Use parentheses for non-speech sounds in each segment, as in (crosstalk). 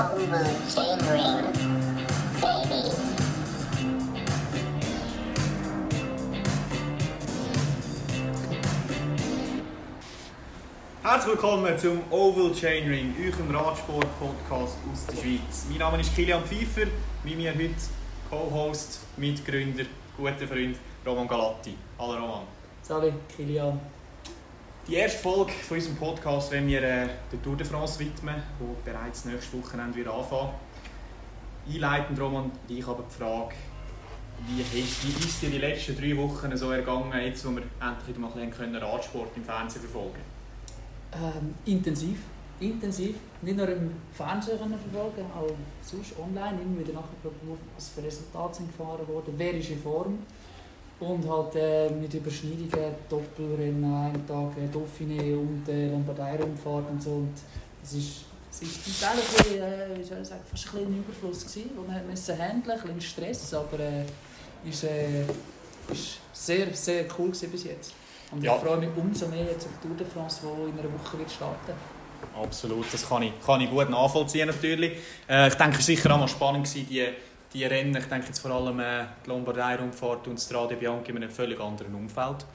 Oval Chainring, baby. Herzlich willkommen zum Oval Chainring, eurem Radsport-Podcast aus der Schweiz. Mein Name ist Kilian Pfeiffer, mit mir heute Co-Host, Mitgründer, guter Freund Roman Galatti. Hallo Roman. Salut, Kilian. Die erste Folge von unserem Podcast werden wir äh, der Tour de France widmen, wo bereits nächste Woche wieder anfangen. Einleitend, Roman, dich aber die Frage, wie, hast, wie ist dir die letzten drei Wochen so ergangen, jetzt wo wir endlich mal ein bisschen Radsport im Fernsehen verfolgen? Ähm, intensiv. Intensiv. Nicht nur im Fernsehen verfolgen, auch sonst online. Immer wieder nachgeguckt, was für Resultate sind gefahren worden, wer ist in Form. Und halt äh, mit Überschneidungen, Doppelrennen, einen Tag äh, Dauphiné und äh, Lombardei-Rundfahrt und so. Und es ist, es ist zum Teil ein bisschen, äh, wie soll ich sagen, fast ein bisschen ein Überfluss gewesen, den man musste handeln, ein bisschen Stress, aber äh, ist, äh, ist sehr, sehr cool gewesen bis jetzt. Und Ja. ich freue mich umso mehr jetzt auf die Tour de France, die in einer Woche wird starten. Absolut, das kann ich, kann ich gut nachvollziehen natürlich. Äh, ich denke, es war sicher auch mal spannend, gewesen, die, die Rennen. Ich denke jetzt vor allem äh, die Lombardei-Rundfahrt und Strade Bianchi in einem völlig anderen Umfeld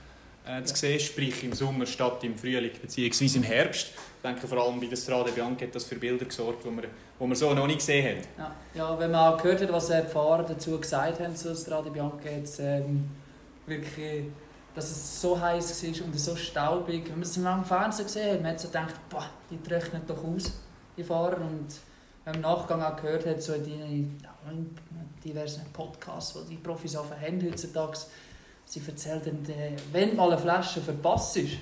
äh, zu sehen. Sprich im Sommer statt im Frühling bzw. im Herbst. Ich denke vor allem bei der Strade Bianchi hat das für Bilder gesorgt, die wir, die wir so noch nicht gesehen haben. Ja, ja wenn man auch gehört hat, was äh, die Fahrer dazu gesagt haben zu Strade Bianca, jetzt, ähm, wirklich, dass es so heiß war und so staubig. Wenn man es im Fernsehen gesehen hat, man hat so gedacht, boah, die trocknen doch aus, die Fahrer. Und im Nachgang auch gehört hat, so in diversen Podcasts, die die Profis auch haben heutzutage, sie erzählen, äh, wenn mal eine Flasche verpasst ist,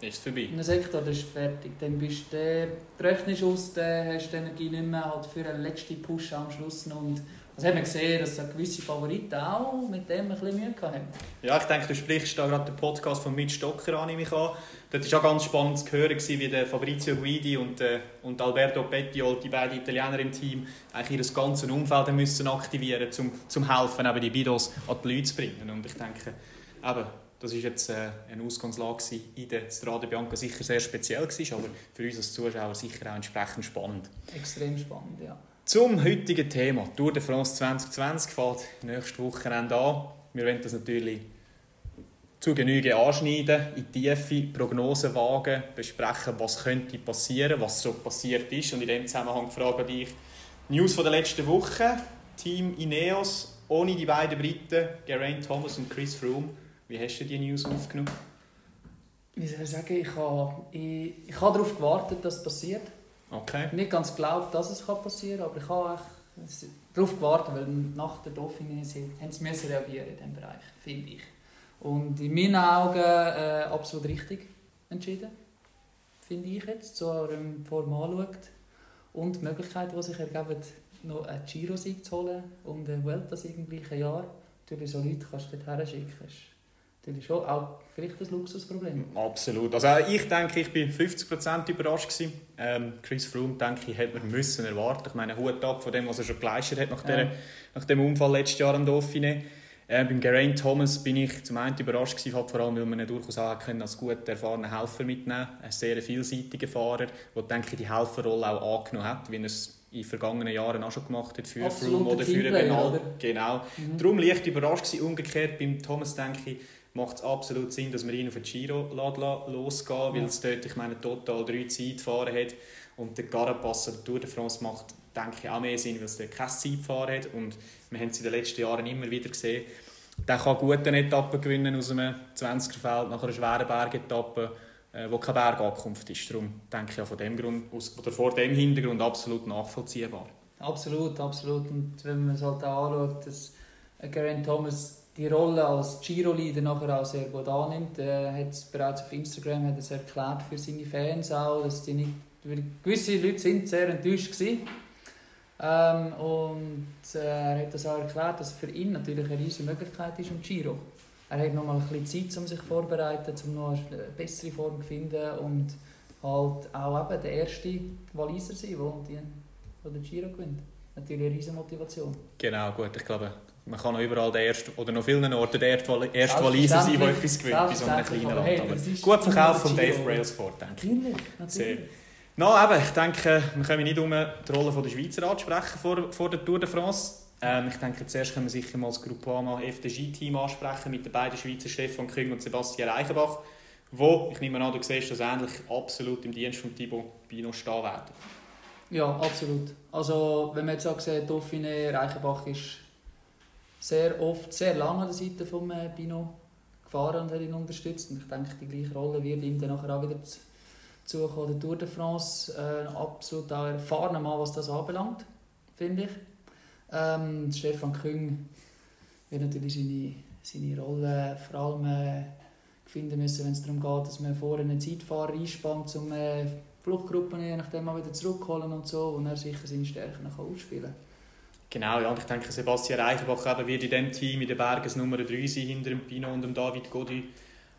Ist es vorbei. in einem Sektor, das ist fertig. Dann bist du, äh, rechnest aus, dann hast du die Energie nicht mehr halt für einen letzten Push am Schluss. noch. Und das haben wir gesehen, dass gewisse Favoriten auch mit dem ein bisschen Mühe hatten. Ja, ich denke, du sprichst da gerade den Podcast von Mitch Stocker an, nehme ich an. Dort war auch ganz spannend zu hören, wie der Fabrizio Guidi und, äh, und Alberto Pettiol, die beiden Italiener im Team, eigentlich ihr ganzes Umfeld müssen aktivieren mussten, um zum helfen, eben die Bidos an die Leute zu bringen. Und ich denke, eben, das war jetzt äh, eine Ausgangslage in der Strade Bianca, sicher sehr speziell gewesen, aber für uns als Zuschauer sicher auch entsprechend spannend. Extrem spannend, ja. Zum heutigen Thema, Tour de France 2020, fällt nächste Wochenende an. Wir wollen das natürlich zu Genüge anschneiden, in tiefe Prognosen wagen, besprechen, was könnte passieren, was so passiert ist. Und in dem Zusammenhang frage ich News von der letzten Woche, Team Ineos, ohne die beiden Briten, Geraint Thomas und Chris Froome. Wie hast du die News aufgenommen? Wie soll ich sagen, ich habe, ich, ich habe darauf gewartet, dass es passiert. Okay. nicht ganz geglaubt, dass es passieren kann, aber ich habe echt darauf gewartet, weil nach der Dauphiné sie- haben sie reagieren in diesem Bereich, finde ich. Und in meinen Augen äh, absolut richtig entschieden, finde ich jetzt, so eurem Form anschaut. Und die Möglichkeit, die sich ergeben, noch einen Giro-Sieg zu holen und einen Vuelta-Sieg im gleichen Jahr. Natürlich so Leute kannst du dort schicken. Das ist schon auch vielleicht ein Luxusproblem. Absolut. Also äh, ich denke, ich bin 50% überrascht gewesen. Ähm, Chris Froome, denke ich, hätte man müssen erwarten. Ich meine, Hut ab von dem, was er schon geleistet hat nach, Ja. der, nach dem Unfall letztes Jahr am Dauphiné. Äh, beim Geraint Thomas bin ich zum einen überrascht gewesen, halt vor allem, weil man ihn durchaus auch können als gut erfahrener Helfer mitnehmen Ein sehr vielseitiger Fahrer, der, denke ich, die Helferrolle auch angenommen hat, wie er es in den vergangenen Jahren auch schon gemacht hat für Froome oder für Benal. Genau. Mhm. Darum leicht überrascht gewesen. Umgekehrt beim Thomas denke ich, macht es absolut Sinn, dass man ihn auf den Giro losgehen weil Ja. es dort, ich meine, total drei Zeitfahren hat und der Carapaz oder Tour de France macht, denke ich, auch mehr Sinn, weil es dort kein Zeitfahren hat und wir haben es in den letzten Jahren immer wieder gesehen, der kann gute Etappen gewinnen aus einem 20er-Feld nach einer schweren Bergetappe, äh, wo keine Bergankunft ist. Darum denke ich auch von dem Grund, aus, oder vor dem Hintergrund absolut nachvollziehbar. Absolut, absolut. Und wenn man es halt auch anschaut, dass Geraint Thomas die Rolle als Giro-Leader nachher auch sehr gut annimmt. Er hat es bereits auf Instagram hat es erklärt für seine Fans auch, dass die nicht, gewisse Leute sind sehr enttäuscht gewesen. Ähm, und äh, er hat das auch erklärt, dass für ihn natürlich eine riesige Möglichkeit ist im Giro. Er hat noch mal ein bisschen Zeit, um sich vorzubereiten, um noch eine bessere Form zu finden und halt auch eben der erste Waliser sein, der die der den Giro gewinnt. Natürlich eine riesige Motivation. Genau, gut, ich glaube, man kann noch überall der erste, oder noch vielen Orten der erste erste Waliser sein, der etwas gewinnt bei so einem kleinen aber Land. hey, gut verkauft von Dave. Brailsford, denke ich. Natürlich. No, eben, ich denke, wir können nicht um die Rolle der Schweizer ansprechen vor, vor der Tour de France. Ähm, ich denke, zuerst können wir sicher mal das Groupama FDJ-Team ansprechen mit den beiden Schweizer Stefan Küng und Sebastian Reichenbach, wo, ich nehme an, du siehst das ähnlich, absolut im Dienst von Thibaut Bino stehen werden. Ja, absolut. Also, wenn man jetzt auch sieht, Dauphine Reichenbach ist sehr oft, sehr lange an der Seite von äh, Bino gefahren und hat ihn unterstützt. Und ich denke, die gleiche Rolle wird ihm dann auch wieder zukommen. Der Tour de France, äh, absolut auch erfahrener Mann, was das anbelangt, finde ich. Ähm, Stefan Küng wird natürlich seine, seine Rolle vor allem äh, finden müssen, wenn es darum geht, dass man vorne einen Zeitfahrer einspannt, um äh, Fluchtgruppen je nachdem mal wieder zurückholen und so, und er sicher seine Stärken kann ausspielen kann. Genau, ja, und ich denke, Sebastian Reichenbach wird in diesem Team in den Bergen Nummer 3 sein, hinter dem Pino und dem David Godi.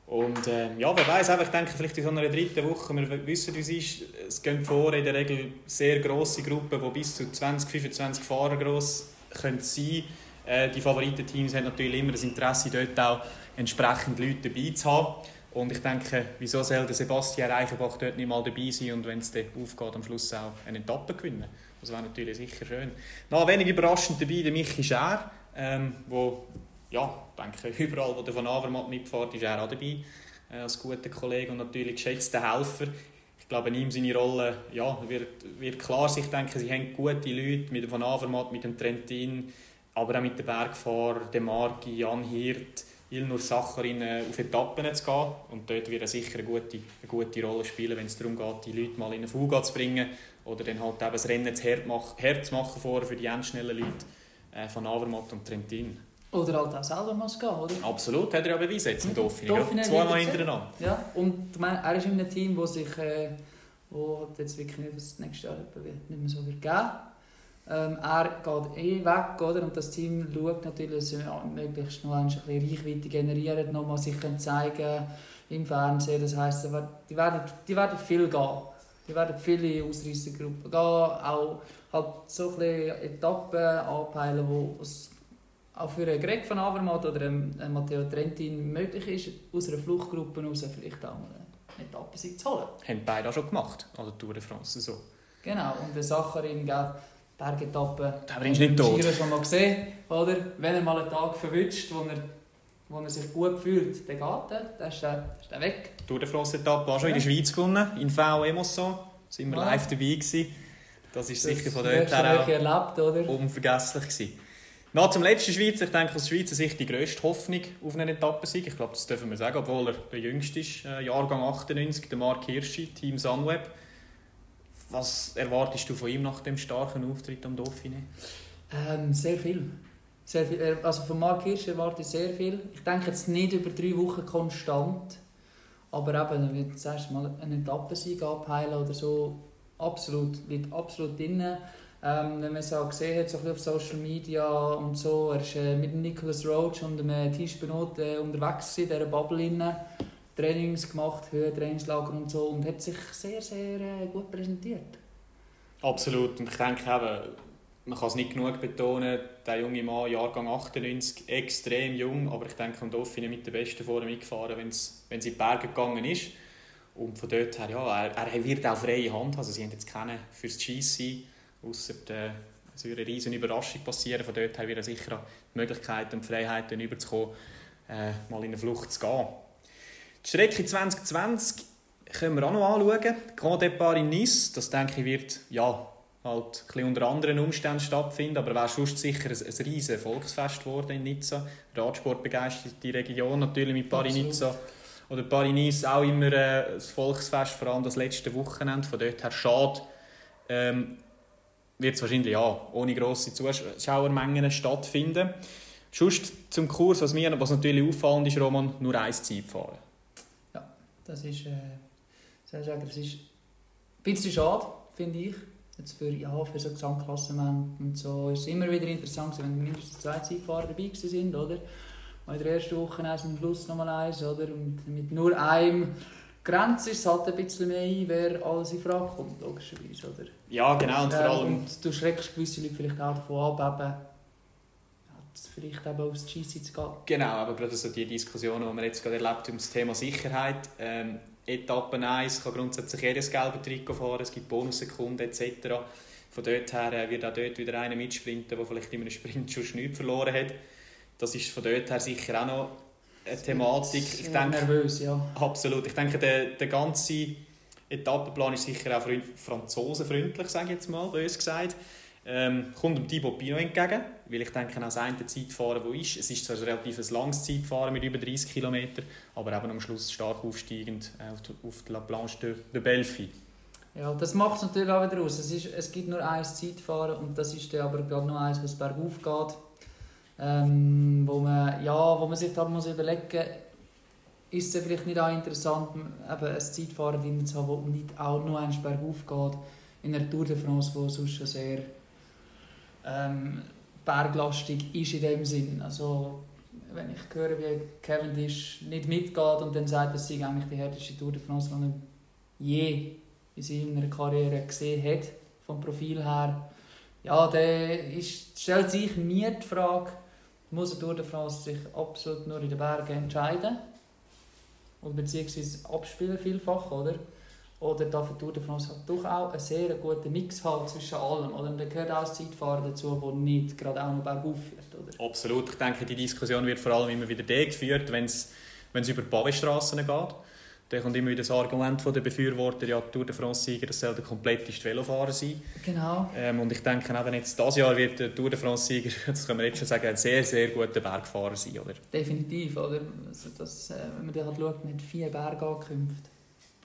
Und äh, ja, wer weiß, ich denke, vielleicht in so einer dritten Woche, wir wissen, wie es ist, es gehen vor in der Regel sehr grosse Gruppen, die bis zu 20, 25 Fahrer gross können sein äh, Die Favoritenteams haben natürlich immer das Interesse, dort auch entsprechend Leute dabei zu haben. Und ich denke, wieso soll der Sebastian Reichenbach dort nicht mal dabei sein und wenn es dann aufgeht, am Schluss auch eine Etappe gewinnen? Das wäre natürlich sicher schön. Noch wenig überraschend dabei der Michi Schär, ähm, wo, ja, denke, (laughs) überall, wo der von Avermatt mitfährt, ist er auch dabei, äh, als guter Kollege und natürlich geschätzter Helfer. Ich glaube, in ihm seine Rolle ja, wird, wird klar. Ich denke, sie haben gute Leute mit dem von Avermatt, mit dem Trentin, aber auch mit dem Bergfahrer, dem Marki, Jan Hirt, Ilnur Sacharin auf Etappen zu gehen. Und dort wird er sicher eine gute, eine gute Rolle spielen, wenn es darum geht, die Leute mal in eine Fuga zu bringen oder dann halt eben das Rennen zu hart zu machen für die ganz schnellen Leute äh, von Avermatt und Trentin. Oder halt auch selber mal gehen, oder? Absolut, hat er ja bewiesen jetzt im Dauphiné. Dauphiné Zweimal hintereinander. Ja, und ich meine, er ist in einem Team, das sich äh, wo jetzt wirklich nicht, was das nächste Jahr nicht mehr so wird geben ähm, er geht eh weg, oder? Und das Team schaut natürlich, dass sie ja, möglichst noch ein bisschen Reichweite generieren, nochmal sich zeigen im Fernsehen. Das heisst, die werden, die werden viel gehen. Die werden viele Ausreißergruppen gehen, auch halt so ein Etappen anpeilen, wo es auch für einen Greg von Avermaet oder einen Matteo Trentin möglich ist, aus einer Fluchtgruppe heraus vielleicht auch mal eine Etappe zu holen. Haben beide auch schon gemacht, an der Tour de France. So. Genau, und der Sacharin, gell, Bergetappe. Da bringst du nicht tot. Giro schon mal gesehen, oder? Wenn er mal einen Tag verwünscht, wo er, wo er sich gut fühlt, dann geht er, dann ist er, ist er weg. Tour de France Etappe auch schon ja. in der Schweiz gewonnen, in V. Da sind wir ja. live dabei gewesen. Das ist sicher von dort her auch erlebt, oder? unvergesslich gewesen. Na, zum letzten Schweizer, ich denke aus Schweizer Sicht die grösste Hoffnung auf einen Etappensieg. Ich glaube, das dürfen wir sagen, obwohl er der jüngste ist, äh, Jahrgang 98, der Mark Hirschi, Team Sunweb. Was erwartest du von ihm nach dem starken Auftritt am Dauphiné? Ähm, sehr viel. Sehr viel. Also von Mark Hirsch erwarte ich sehr viel. Ich denke jetzt nicht über drei Wochen konstant, aber eben, er wird zuerst mal einen Etappensieg abheilen oder so. Absolut, liegt absolut drin. Ähm, wenn man es auch gesehen hat, so auf Social Media und so, er ist äh, mit Nicholas Roach und dem äh, Tisch Benot äh, unterwegs in dieser Bubble. Drin. Trainings gemacht, Höhentrainingslager und so und hat sich sehr, sehr äh, gut präsentiert. Absolut und ich denke eben, man kann es nicht genug betonen, der junge Mann, Jahrgang 98, extrem jung, aber ich denke, am Dauphiné mit der Besten vorne mitgefahren, wenn es in die Berge gegangen ist. Und von dort her, ja, er, er wird auch freie Hand, also sie haben jetzt keine fürs GC, außer der es würde eine riesige Überraschung passieren. Von dort her wird er sicher die Möglichkeit und die Freiheit, überzukommen, äh, mal in eine Flucht zu gehen. Die Strecke 2020 können wir auch noch anschauen. Grand Depart in Nice, das denke ich wird ja, halt ein unter anderen Umständen stattfinden, aber wäre sonst sicher ein, ein riesiges Volksfest geworden in Nizza. Radsport begeistert die Region natürlich mit Paris-Nizza. Oder Paris-Nice auch immer äh, ein Volksfest, vor allem das letzte Wochenende. Von dort her schade. Ähm, wird es wahrscheinlich ja, ohne grosse Zuschauermengen stattfinden. Sonst zum Kurs, was mir was natürlich auffallend ist, Roman, nur ein Zeit fahren. Das ist, äh, das ist ein bisschen schade, finde ich. Jetzt für, ja, für so Gesamtklassement und so ist es immer wieder interessant, wenn mindestens zwei Zeitfahrer dabei sind, oder? Und in der ersten Woche eins am Schluss nochmal eins, oder? Und mit nur einem Grenze ist es halt ein bisschen mehr ein, wer alles in Frage kommt, logischerweise, oder? Ja, genau, und vor allem... Und du schreckst gewisse Leute vielleicht auch davon ab, eben, vielleicht eben aufs GC zu gehen. Genau, aber gerade so die Diskussionen, die man jetzt gerade erlebt um das Thema Sicherheit. Ähm, Etappe 1 kann grundsätzlich jedes gelbe Trikot fahren, es gibt Bonussekunden etc. Von dort her äh, wird auch dort wieder einer mitsprinten, der vielleicht in einem Sprint schon nichts verloren hat. Das ist von dort her sicher auch noch eine Thematik. Ich denke, nervös, ja. Absolut. Ich denke, der, der ganze Etappenplan ist sicher auch franzosenfreundlich, sage ich jetzt mal, bös gesagt. Ähm, kommt dem Thibaut Pinot entgegen, weil ich denke, auch das eine Zeitfahren, das ist, es ist zwar ein relativ langes Zeitfahren mit über 30 km, aber eben am Schluss stark aufsteigend äh, auf, die, auf die La Planche de, de Belfi. Ja, das macht es natürlich auch wieder aus. Es, ist, es gibt nur ein Zeitfahren und das ist dann aber gerade noch eins, was bergauf geht. Ähm, wo, man, ja, wo man sich da muss überlegen ist es vielleicht nicht auch interessant, eben ein Zeitfahren drin zu haben, das nicht auch nur ein bergauf geht, in einer Tour de France, die sonst schon sehr ähm, berglastig ist in dem Sinn. Also, wenn ich höre, wie Cavendish nicht mitgeht und dann sagt, dass sie eigentlich die härteste Tour de France, die er je in seiner Karriere gesehen hat, vom Profil her, ja, der stellt sich mir die Frage, muss eine Tour de France sich absolut nur in den Bergen entscheiden? Oder beziehungsweise abspielen vielfach, oder? Oder die Tour de France halt doch auch einen sehr guten Mix haben zwischen allem. Oder? Und da gehört auch das Zeitfahren dazu, das nicht gerade auch noch bergauf führt. Oder? Absolut. Ich denke, die Diskussion wird vor allem immer wieder da geführt, wenn es über Pavé-Strassen geht. Dann kommt immer wieder das Argument von den Befürwortern, ja, die Tour de France-Sieger, das soll der kompletteste Velofahrer sein. Genau. Ähm, und ich denke, eben jetzt dieses Jahr wird der Tour de France-Sieger, das (laughs) können wir jetzt schon sagen, ein sehr, sehr guter Bergfahrer sein, oder? Definitiv, oder? Also das, äh, wenn man dann halt schaut, mit vier Bergankünften,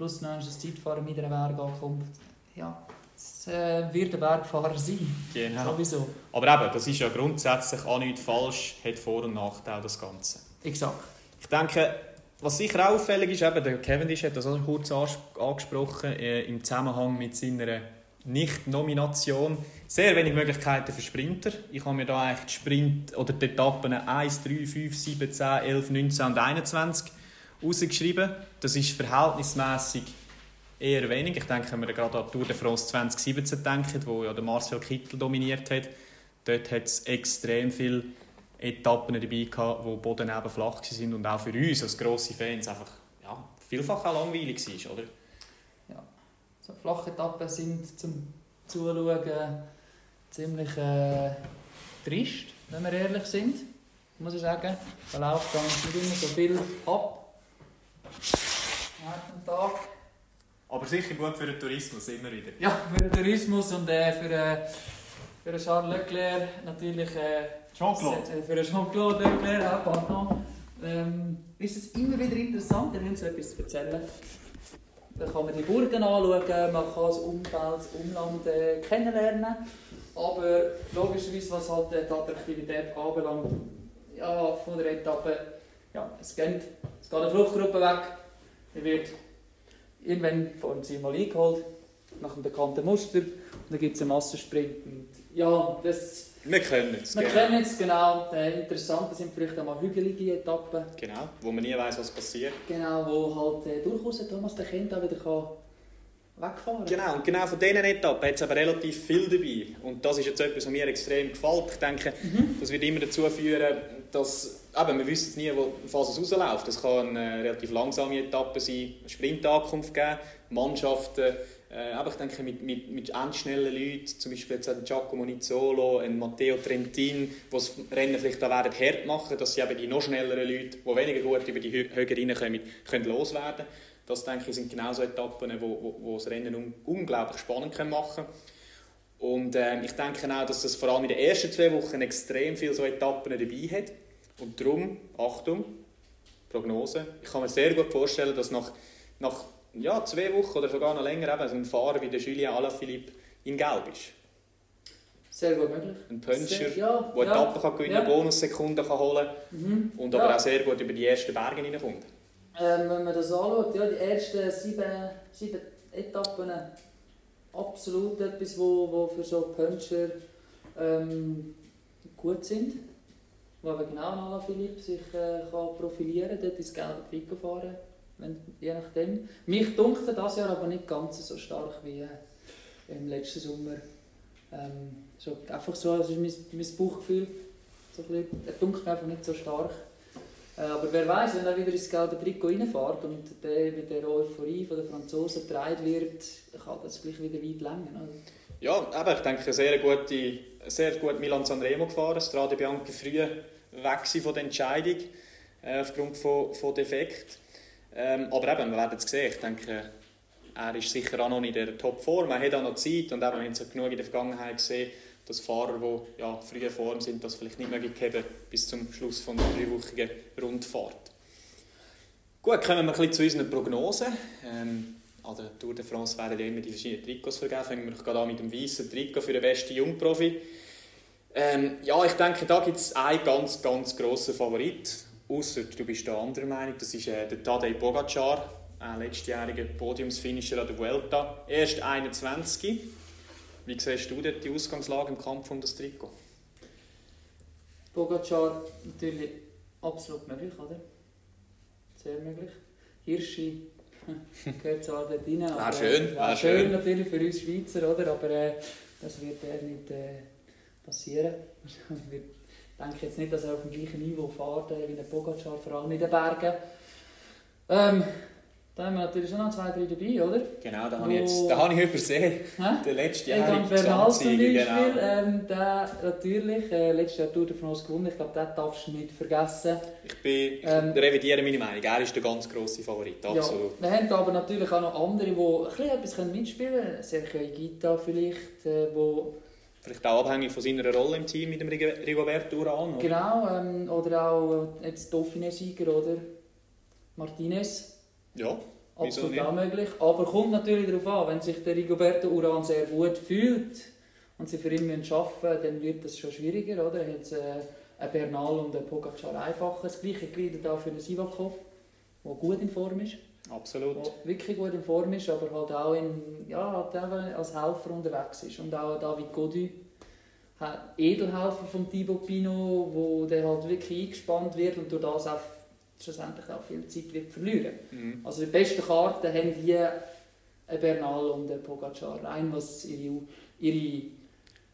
plus noch ein Zeitfahren mit einer Bergankunft, ja, es äh, wird ein Bergfahrer sein. Genau. Sowieso. Aber eben, das ist ja grundsätzlich auch nicht falsch, hat Vor- und Nachteile, das Ganze. Exakt. Ich denke, was sicher auffällig ist, eben, der Cavendish hat das auch kurz angesprochen, äh, im Zusammenhang mit seiner Nicht-Nomination. Sehr wenig Möglichkeiten für Sprinter. Ich habe mir da eigentlich die Sprint oder die Etappen 1, 3, 5, 7, 10, 11, 19 und 21 rausgeschrieben. Das ist verhältnismäßig eher wenig. Ich denke, wenn wir gerade an die Tour de France 2017 denken, wo ja der Marcel Kittel dominiert hat, dort hat es extrem viele Etappen dabei gehabt, wo Boden eben flach sind und auch für uns als grosse Fans einfach ja, vielfach auch langweilig war, oder? Ja, so flache Etappen sind zum Zuschauen ziemlich äh, trist, wenn wir ehrlich sind, muss ich sagen. Da läuft dann nicht immer so viel ab. Tag. Aber sicher gut für den Tourismus, immer wieder. Ja, für den Tourismus und äh, für, äh, für Charles Leclerc natürlich... Äh, Jean-Claude. Für Jean-Claude Leclerc auch, pardon. Ähm, ist es immer wieder interessant, wenn so etwas zu erzählen. Da kann man die Burgen anschauen, man kann das Umfeld, das Umland äh, kennenlernen. Aber logischerweise, was halt die Attraktivität anbelangt, ja, von der Etappe, ja, es geht, es geht eine Fluchtgruppe weg. Die wird irgendwann vor dem Ziel mal eingeholt, nach einem bekannten Muster. Und dann gibt es einen Massensprint. Und ja, das wir können es. Wir genau. können es, genau. Das Interessante sind vielleicht auch mal hügelige Etappen. Genau, wo man nie weiß, was passiert. Genau, wo halt äh, durchaus Thomas der Kind auch wieder kann wegfahren kann. Genau, und genau von diesen Etappen hat es aber relativ viel dabei. Und das ist jetzt etwas, was mir extrem gefällt. Ich denke, mhm. das wird immer dazu führen, dass eben, wir wissen nie, wo Phase rausläuft. Es kann eine relativ langsame Etappe sein, eine Sprintankunft geben, Mannschaften äh, aber ich denke, mit, mit, mit endschnellen Leuten, zum Beispiel jetzt Giacomo Nizzolo, ein Matteo Trentin, die das Rennen vielleicht auch werden hart machen, dass sie eben die noch schnelleren Leute, die weniger gut über die Höhe reinkommen, können loswerden Das denke ich, sind genau so Etappen, wo, wo, wo das Rennen un unglaublich spannend können machen Und äh, ich denke auch, dass das vor allem in den ersten zwei Wochen extrem viele so Etappen dabei hat. Und darum, Achtung, Prognose, ich kann mir sehr gut vorstellen, dass nach, nach ja, zwei Wochen oder sogar noch länger eben so ein Fahrer wie der Julien Alaphilippe in Gelb ist. Sehr gut möglich. Ein Puncher, der ja, ja, Etappen kann gewinnen ja. Bonussekunden kann holen mhm. und aber ja. auch sehr gut über die ersten Berge hineinkommt. Ähm, wenn man das anschaut, ja, die ersten sieben, sieben Etappen, absolut etwas, wo, wo für so Puncher ähm, gut sind. Wo aber genau Alaphilippe sich äh, kann profilieren kann, dort ins gelbe Trikot fahren wenn, je nachdem. Mich dunkte das Jahr aber nicht ganz so stark wie äh, im letzten Sommer. Ähm, so, einfach so, das ist mein, mein Bauchgefühl. So er dunkelt einfach nicht so stark. Äh, aber wer weiß, wenn er wieder ins gelbe Trikot reinfährt und der mit der Euphorie der Franzosen getragen wird, kann das gleich wieder weit länger. Ja, aber ich denke, eine sehr gute, sehr gut Milan Sanremo gefahren. Strade Bianchi früh weg von der Entscheidung äh, aufgrund von, von Defekt. Ähm, aber eben, wir werden es sehen. Ich denke, er ist sicher auch noch in der Topform. Er hat auch noch Zeit und eben, wir haben es genug in der Vergangenheit gesehen, dass Fahrer, die ja, früher Form sind, das vielleicht nicht möglich haben bis zum Schluss von der dreiwöchigen Rundfahrt. Gut, kommen wir ein bisschen zu unseren Prognosen. Ähm, an der Tour de France werden ja immer die verschiedenen Trikots vergeben. Fangen wir gerade an mit dem weißen Trikot für den besten Jungprofi. Ähm, ja, ich denke, da gibt es einen ganz, ganz grossen Favorit. Ausser du bist der anderer Meinung. Das ist äh, der Tadej Pogacar, ein letztjähriger Podiumsfinisher an der Vuelta. Erst 21. Wie siehst du dort die Ausgangslage im Kampf um das Trikot? Pogacar natürlich absolut möglich, oder? Sehr möglich. Hirschi (laughs) gehört zwar dort rein, Wäre schön, wäre schön, schön. natürlich für uns Schweizer, oder? Aber äh, das wird er nicht äh, passieren. (laughs) Ich denke jetzt nicht, dass er auf dem gleichen Niveau fährt äh, wie der Pogacar, vor allem in den Bergen. Ähm, da haben wir natürlich schon noch zwei, drei dabei, oder? Genau, da habe ich, jetzt, da habe ich übersehen. Hä? Der letzte Egan Jahr Bernal zum Beispiel, genau. ähm, der natürlich äh, letztes Jahr Tour de France gewonnen. Ich glaube, den darfst du nicht vergessen. Ich, bin, ich Ähm, revidiere meine Meinung. Er ist der ganz grosse Favorit, absolut. Ja, wir haben aber natürlich auch noch andere, die ein bisschen etwas mitspielen können. Sergio Higuita vielleicht, äh, wo, Vielleicht auch abhängig von seiner Rolle im Team mit dem Rig- Rigoberto Urán. oder? genau, ähm, oder auch jetzt Dauphiné-Sieger, oder? Martinez. Ja, Absolut auch möglich. Aber kommt natürlich darauf an, wenn sich der Rigoberto Uran sehr gut fühlt und sie für ihn müssen arbeiten müssen, dann wird das schon schwieriger, oder? Er hat äh, ein Bernal und ein Pogacar einfacher. Das gleiche gilt auch für den Sivakov, der gut in Form ist. Absolut. der wirklich gut in Form ist, aber halt auch in, ja, halt als Helfer unterwegs ist. Und auch David Godu, Edelhelfer von Thibaut Pinot, wo der halt wirklich eingespannt wird und durch das auch schlussendlich auch viel Zeit wird verlieren. Mhm. Also die besten Karten haben hier ein Bernal und ein Pogacar, rein was ihre, ihre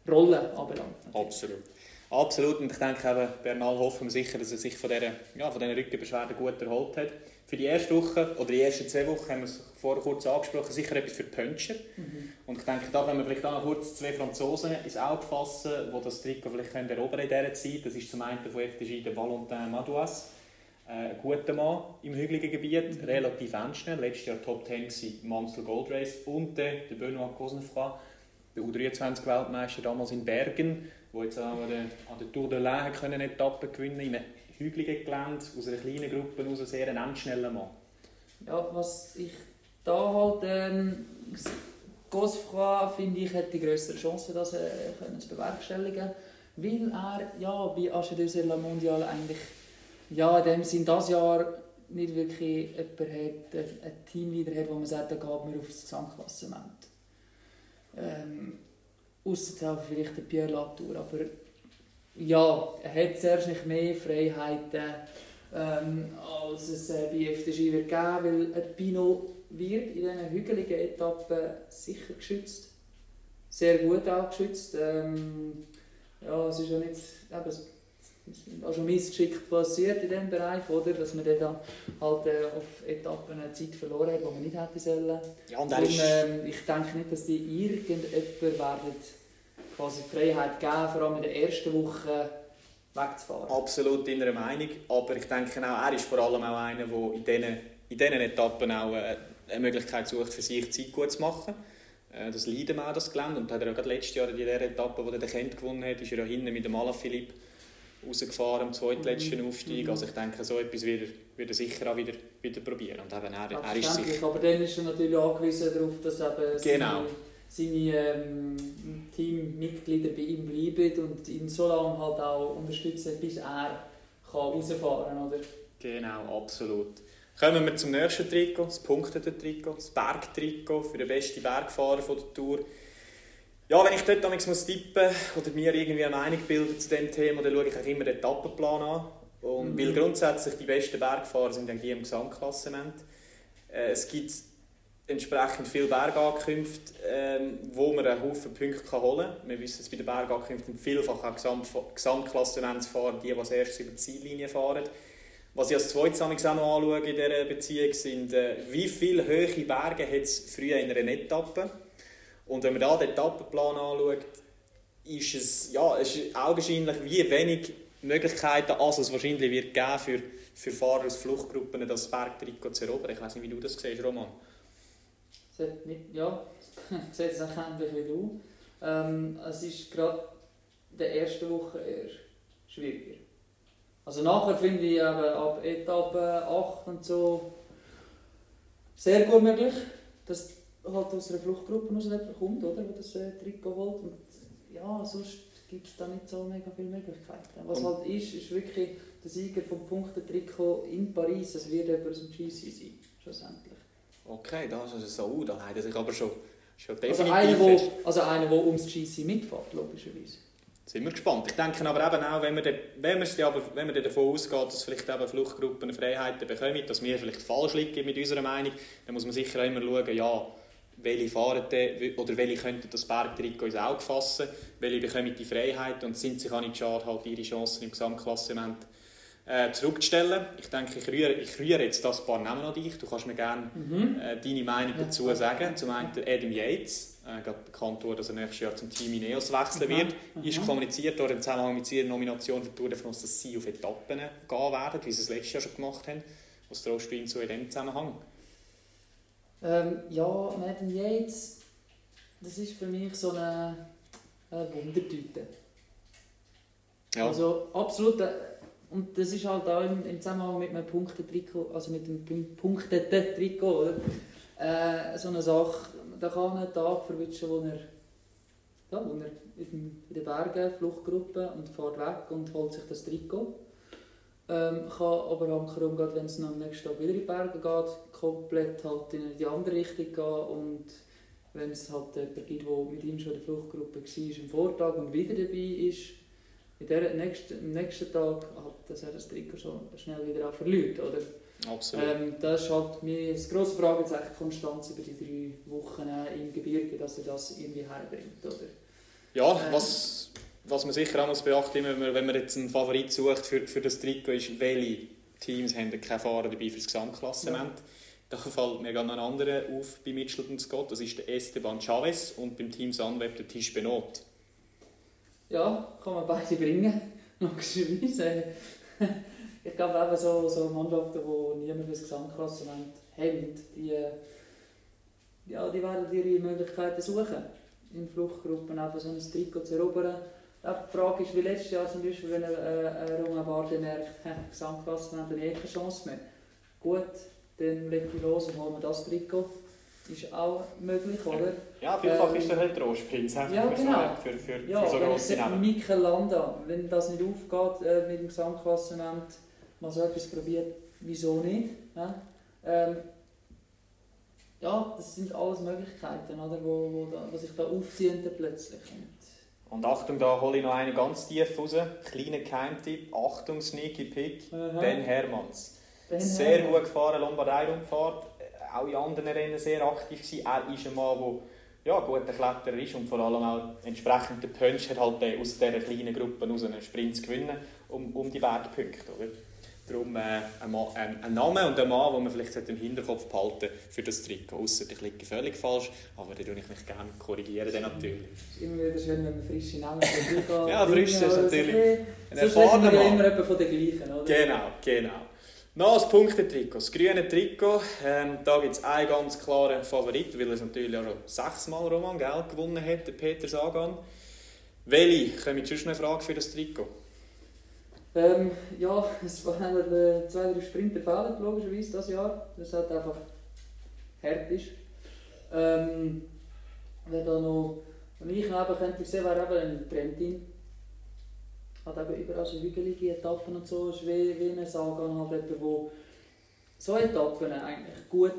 Rolle anbelangt. Absolut. Absolut. Und ich denke, eben, Bernal hoffen wir sicher, dass er sich von dieser, ja, von diesen Rückenbeschwerden gut erholt hat. Für die erste Woche oder die ersten zwei Wochen haben wir es vorher kurz angesprochen, sicher etwas für Puncher. Mhm. Und ich denke, da können wir vielleicht auch noch kurz zwei Franzosen ins Auge fassen, die das Trikot vielleicht können erobern in dieser Zeit. Das ist zum einen von FDJ der Valentin Madouas. Äh, Ein guter Mann im hügeligen Gebiet, relativ endschnell. Letztes Jahr Top 10 gewesen im Amstel Gold Race. Und der, der Benoit Cosnefroy, der U23-Weltmeister damals in Bergen, der jetzt auch an der, an der Tour de l'Ain können Etappen gewinnen in einem hügeligen Gelände, aus einer kleinen Gruppe, aus einem sehr endschnellen Mann. Ja, was ich da halt ähm, Gosfroy finde ich hat die größere Chance, das äh, können zu bewerkstelligen, weil er ja bei Asche sur la Mondial eigentlich ja in dem Sinn das Jahr nicht wirklich jemanden hat, äh, ein Teamleader hat, wo man sagt, da geht man aufs Gesamtklassement. Ähm, Ausser auch vielleicht der Pierre Latour, aber ja, hat zuerst mehr Freiheiten ähm, als es äh, bei FDJ wird geben, weil ein Pinot wird in diesen hügeligen Etappen sicher geschützt. Sehr gut auch geschützt. Ähm, ja, es ist ja nicht, eben, es ist auch schon missgeschickt passiert in diesem Bereich, oder? dass man dann halt äh, auf Etappen Zeit verloren hat, die man nicht hätte sollen. Ja, und ist... ähm, ich denke nicht, dass die irgendjemand werden quasi die Freiheit geben, vor allem in der ersten Woche wegzufahren. Absolut deiner Meinung, aber ich denke auch, er ist vor allem auch einer, der in diesen, in diesen Etappen auch äh, eine Möglichkeit sucht, für sich Zeit gut zu machen. Äh, Das leiden wir auch, das Gelände. Und hat er auch gerade letztes Jahr in dieser Etappe, wo er den Kent gewonnen hat, ist er ja hinten mit dem Alaphilippe rausgefahren am zweitletzten Mhm. Aufstieg. Mhm. Also ich denke, so etwas wird er, wird er sicher auch wieder, wieder probieren. Und eben, er, er ist sicher... aber dann ist er natürlich angewiesen darauf, dass eben Genau. seine, seine ähm, Teammitglieder bei ihm bleiben und ihn so lange halt auch unterstützen, bis er kann rausfahren kann. Oder? Genau, absolut. Kommen wir zum nächsten Trikot, das punktete Trikot, das Bergtrikot für den besten Bergfahrer von der Tour. Ja, wenn ich dort damals muss tippen oder mir irgendwie eine Meinung bilden zu diesem Thema, dann schaue ich auch immer den Etappenplan an. Und Mhm. Weil grundsätzlich die besten Bergfahrer sind dann die im Gesamtklassement. Äh, es gibt entsprechend viele Bergankünfte, ähm, wo man einen Haufen Punkte kann holen kann. Wir wissen es bei den Bergankünften vielfach auch Gesamt Gesamtklassementsfahrer, die, die als erstes über die Ziellinie fahren. Was ich als zweites auch noch anschaue in dieser Beziehung sind, äh, wie viele hohe Berge hat es früher in einer Etappe. Und wenn man da den Etappenplan anschaut, ist es, ja, ist augenscheinlich wie wenig Möglichkeiten, als es wahrscheinlich wird geben für, für Fahrer aus Fluchtgruppen, das Bergtrikot zu erobern. Ich weiß nicht, wie du das siehst, Roman. Nicht, ja, (laughs) auch ähnlich wie du. Ähm, es ist gerade in der ersten Woche eher schwieriger. Also nachher finde ich eben ab Etappe 8 und so sehr gut möglich, dass halt aus einer Fluchtgruppe aus jemand kommt, oder, der das äh, Trikot holt. Und ja, sonst gibt es da nicht so mega viele Möglichkeiten. Was halt ist, ist wirklich der Sieger vom Punktetrikot in Paris. Es wird jemand aus dem GC sein, schlussendlich. Okay, das ist so, uh, da leidet sich aber schon, schon Also definitiv einer, fest. wo, also einer, der ums GC mitfährt, logischerweise. Sind wir gespannt. Ich denke aber eben auch, wenn wir, dann- wenn wir, es dann aber, wenn wir dann davon ausgeht, dass vielleicht eben Fluchtgruppen Freiheiten bekommen, dass wir vielleicht falsch liegen mit unserer Meinung, dann muss man sicher immer schauen, ja, welche fahren denn, oder welche könnten das Bergtrikot ins Auge fassen, welche bekommen die Freiheit und sind sich auch nicht schade, halt ihre Chancen im Gesamtklassement äh, zurückzustellen. Ich denke, ich rühre, ich rühre jetzt das paar Namen an dich. Du kannst mir gerne äh, deine Meinung dazu sagen. Zum einen Adam Yates, äh, gerade bekannt wurde, dass er nächstes Jahr zum Team Ineos wechseln Mhm. wird, ist Mhm. kommuniziert worden im Zusammenhang mit ihrer Nomination für die Tour de France, dass sie auf Etappen gehen werden, wie sie es letztes Jahr schon gemacht haben. Was traust du ihnen so in diesem Zusammenhang? Ähm, ja, Nathan Yates, das ist für mich so eine, eine Wundertüte. Ja, Also absolut. äh, Und das ist halt auch im, im Zusammenhang mit einem Punktetrikot, also mit dem pun- punkteten Trikot, oder? Äh, so eine Sache, da kann man einen Tag verwischen, wo er, ja, wo er in, den- Bergen, Fluchtgruppe und fährt weg und holt sich das Trikot. Ähm, kann aber hankerum, gerade wenn es am nächsten Tag wieder in die Berge geht, komplett halt in die andere Richtung gehen und wenn es halt jemanden gibt, der mit ihm schon in der Fluchtgruppe war am Vortag und wieder dabei ist, in der nächsten, am nächsten Tag, halt, dass er das Trikot schon schnell wieder auch verliert. Oder? absolut. Ähm, das ist halt mir das grosse Fragezeichen, Konstanz über die drei Wochen äh, im Gebirge, dass er das irgendwie herbringt. Oder? Ja, Ähm. was, was man sicher auch muss beachten muss, wenn man, wenn man jetzt einen Favorit sucht für, für das Trikot, ist, welche Teams haben keine Fahrer dabei für das Gesamtklassement. Da fällt mir gerade ein anderer auf bei Mitchelton Scott, das ist der Esteban Chavez und beim Team Sunweb der Tisch Benot. Ja, kann man beide bringen, (laughs) logischerweise. ich glaube eben so, so Mannschaften, die niemand für das Gesamtklassement haben, die, äh, ja, die werden ihre Möglichkeiten suchen, in Fluchtgruppen eben so ein Trikot zu erobern. Die Frage ist, wie letztes Jahr zum Beispiel, wenn äh, äh, Romain Bardet merkt, «Hä, Gesamtklassement hat eh keine Chance mehr. Gut, dann legt ich los und holen wir das Trikot. Ist auch möglich, oder? Ja, vielfach Ähm, ist er halt he, ja, genau. für, für, Ja, für so sehe, Namen. Mikel Landa, wenn das nicht aufgeht äh, mit dem Gesamtklassement, mal so etwas probiert, wieso nicht? Ja, ähm, ja das sind alles Möglichkeiten, oder, wo, wo, da, wo sich da aufziehen plötzlich. Und, Und Achtung, da hole ich noch einen ganz tief raus. Kleiner Geheimtipp. Achtung, Sneaky Pick. Aha. Ben Hermans. Ben sehr Hermann. gut gefahren, Lombardei-Rundfahrt. Auch in anderen Rennen sehr aktiv gewesen. Er ist ein Mann, der ja, guter Kletterer ist und vor allem auch entsprechend der Punch hat halt äh, aus dieser kleinen Gruppe aus einen Sprint zu gewinnen, um, um die Bergpunkte. Oder? Darum äh, ein, Mann, ein, ein Name und ein Mann, den man vielleicht im Hinterkopf behalten für das Trikot. Ausser ich liege völlig falsch, aber da tue ich mich gerne korrigieren dann natürlich. Es ist immer wieder schön, wenn man frische Namen (laughs) kann. Ja, frisch ist natürlich Okay. Ein erfahrener Mann. immer von den gleichen, oder? Genau, genau. Noch das Punktetrikot, das grüne Trikot. Ähm, da gibt es einen ganz klaren Favorit, weil es natürlich auch schon sechsmal Roman Geld gewonnen hat, der Peter Sagan. Welche? Kommt sonst eine Frage für das Trikot? Ähm, ja, es waren äh, zwei, drei Sprinter fehlen, logischerweise, dieses Jahr. Das halt einfach hart ist. Ähm, wenn da noch wenn ich neben könnte sehen, wäre eben ein Trentin. Hat eben überall so hügelige Etappen und so. Ist wie, wie ein Sagan, halt jemand, der so Etappen eigentlich gut